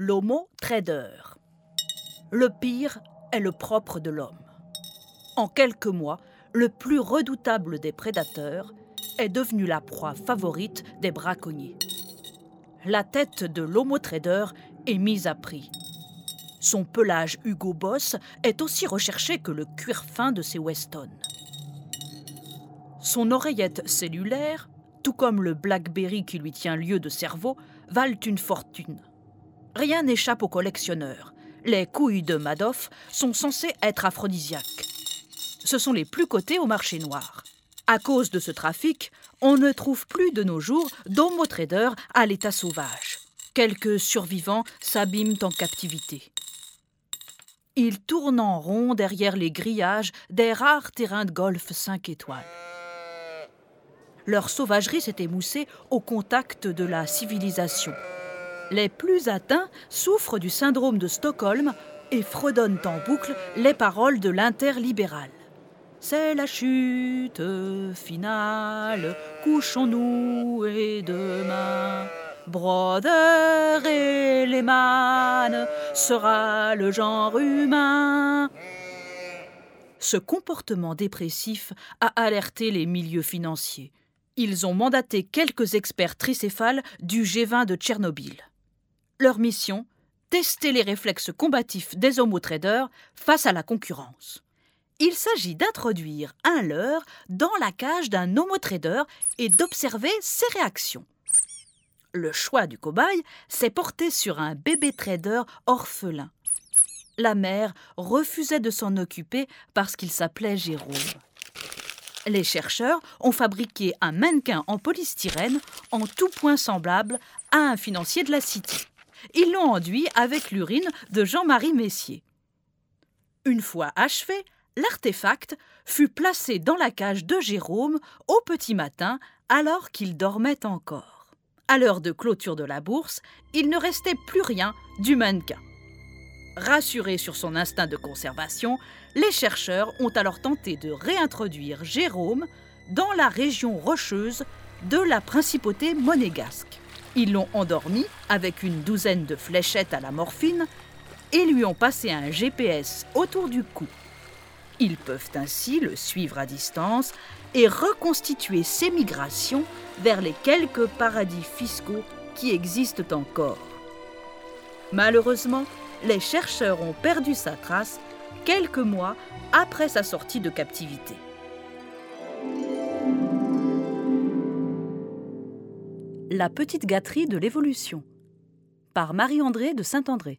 L'homo trader. Le pire est le propre de l'homme. En quelques mois, le plus redoutable des prédateurs est devenu la proie favorite des braconniers. La tête de l'homo trader est mise à prix. Son pelage Hugo Boss est aussi recherché que le cuir fin de ses Weston. Son oreillette cellulaire, tout comme le Blackberry qui lui tient lieu de cerveau, valent une fortune. Rien n'échappe aux collectionneurs. Les couilles de Madoff sont censées être aphrodisiaques. Ce sont les plus cotés au marché noir. À cause de ce trafic, on ne trouve plus de nos jours d'homo traders à l'état sauvage. Quelques survivants s'abîment en captivité. Ils tournent en rond derrière les grillages des rares terrains de golf 5 étoiles. Leur sauvagerie s'est émoussée au contact de la civilisation. Les plus atteints souffrent du syndrome de Stockholm et fredonnent en boucle les paroles de l'interlibéral. C'est la chute finale, couchons-nous et demain. Brother et Lehman sera le genre humain. Ce comportement dépressif a alerté les milieux financiers. Ils ont mandaté quelques experts tricéphales du G20 de Tchernobyl. Leur mission Tester les réflexes combatifs des homo traders face à la concurrence. Il s'agit d'introduire un leurre dans la cage d'un homo trader et d'observer ses réactions. Le choix du cobaye s'est porté sur un bébé trader orphelin. La mère refusait de s'en occuper parce qu'il s'appelait Jérôme. Les chercheurs ont fabriqué un mannequin en polystyrène en tout point semblable à un financier de la City. Ils l'ont enduit avec l'urine de Jean-Marie Messier. Une fois achevé, l'artefact fut placé dans la cage de Jérôme au petit matin alors qu'il dormait encore. À l'heure de clôture de la bourse, il ne restait plus rien du mannequin. Rassurés sur son instinct de conservation, les chercheurs ont alors tenté de réintroduire Jérôme dans la région rocheuse de la principauté monégasque. Ils l'ont endormi avec une douzaine de fléchettes à la morphine et lui ont passé un GPS autour du cou. Ils peuvent ainsi le suivre à distance et reconstituer ses migrations vers les quelques paradis fiscaux qui existent encore. Malheureusement, les chercheurs ont perdu sa trace quelques mois après sa sortie de captivité. La petite gâterie de l'évolution par Marie-André de Saint-André.